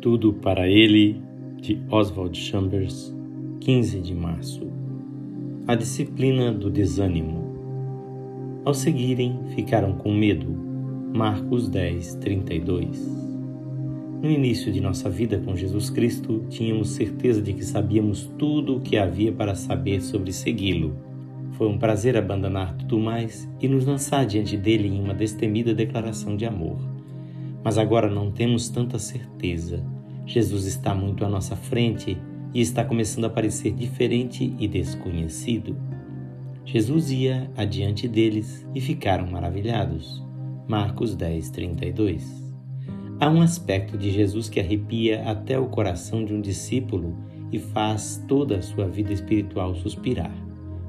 Tudo para ele, de Oswald Chambers, 15 de março. A disciplina do desânimo. Ao seguirem, ficaram com medo. Marcos 10, 32. No início de nossa vida com Jesus Cristo, tínhamos certeza de que sabíamos tudo o que havia para saber sobre segui-lo. Foi um prazer abandonar tudo mais e nos lançar diante dele em uma destemida declaração de amor. Mas agora não temos tanta certeza. Jesus está muito à nossa frente e está começando a parecer diferente e desconhecido. Jesus ia adiante deles e ficaram maravilhados. Marcos 10, 32. Há um aspecto de Jesus que arrepia até o coração de um discípulo e faz toda a sua vida espiritual suspirar.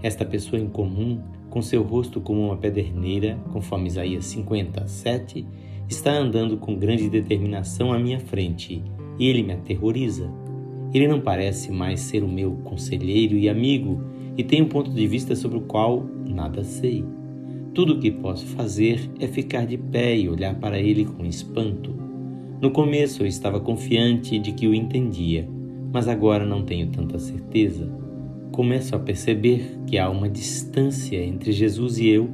Esta pessoa incomum, com seu rosto como uma pederneira, conforme Isaías 57, está andando com grande determinação à minha frente e ele me aterroriza. Ele não parece mais ser o meu conselheiro e amigo e tem um ponto de vista sobre o qual nada sei. Tudo o que posso fazer é ficar de pé e olhar para ele com espanto. No começo eu estava confiante de que o entendia, mas agora não tenho tanta certeza. Começo a perceber que há uma distância entre Jesus e eu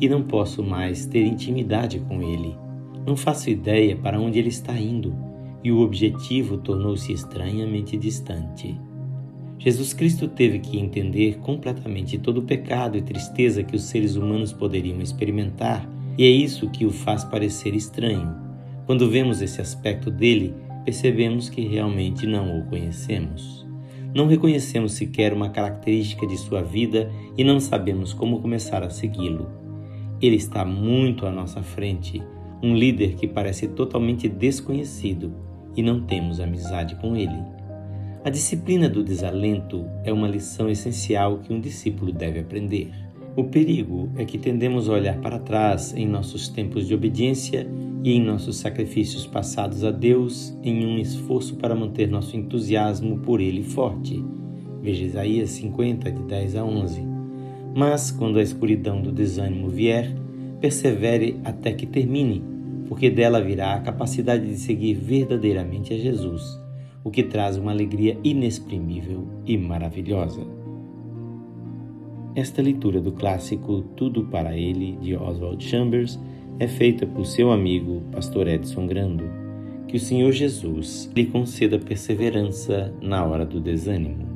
e não posso mais ter intimidade com ele. Não faço ideia para onde ele está indo e o objetivo tornou-se estranhamente distante. Jesus Cristo teve que entender completamente todo o pecado e tristeza que os seres humanos poderiam experimentar, e é isso que o faz parecer estranho. Quando vemos esse aspecto dele, percebemos que realmente não o conhecemos. Não reconhecemos sequer uma característica de sua vida e não sabemos como começar a segui-lo. Ele está muito à nossa frente um líder que parece totalmente desconhecido e não temos amizade com ele. A disciplina do desalento é uma lição essencial que um discípulo deve aprender. O perigo é que tendemos a olhar para trás em nossos tempos de obediência e em nossos sacrifícios passados a Deus em um esforço para manter nosso entusiasmo por Ele forte. Veja Isaías 50, de 10 a 11. Mas, quando a escuridão do desânimo vier, persevere até que termine, porque dela virá a capacidade de seguir verdadeiramente a Jesus, o que traz uma alegria inexprimível e maravilhosa. Esta leitura do clássico Tudo para Ele, de Oswald Chambers, é feita por seu amigo, pastor Edson Grando. Que o Senhor Jesus lhe conceda perseverança na hora do desânimo.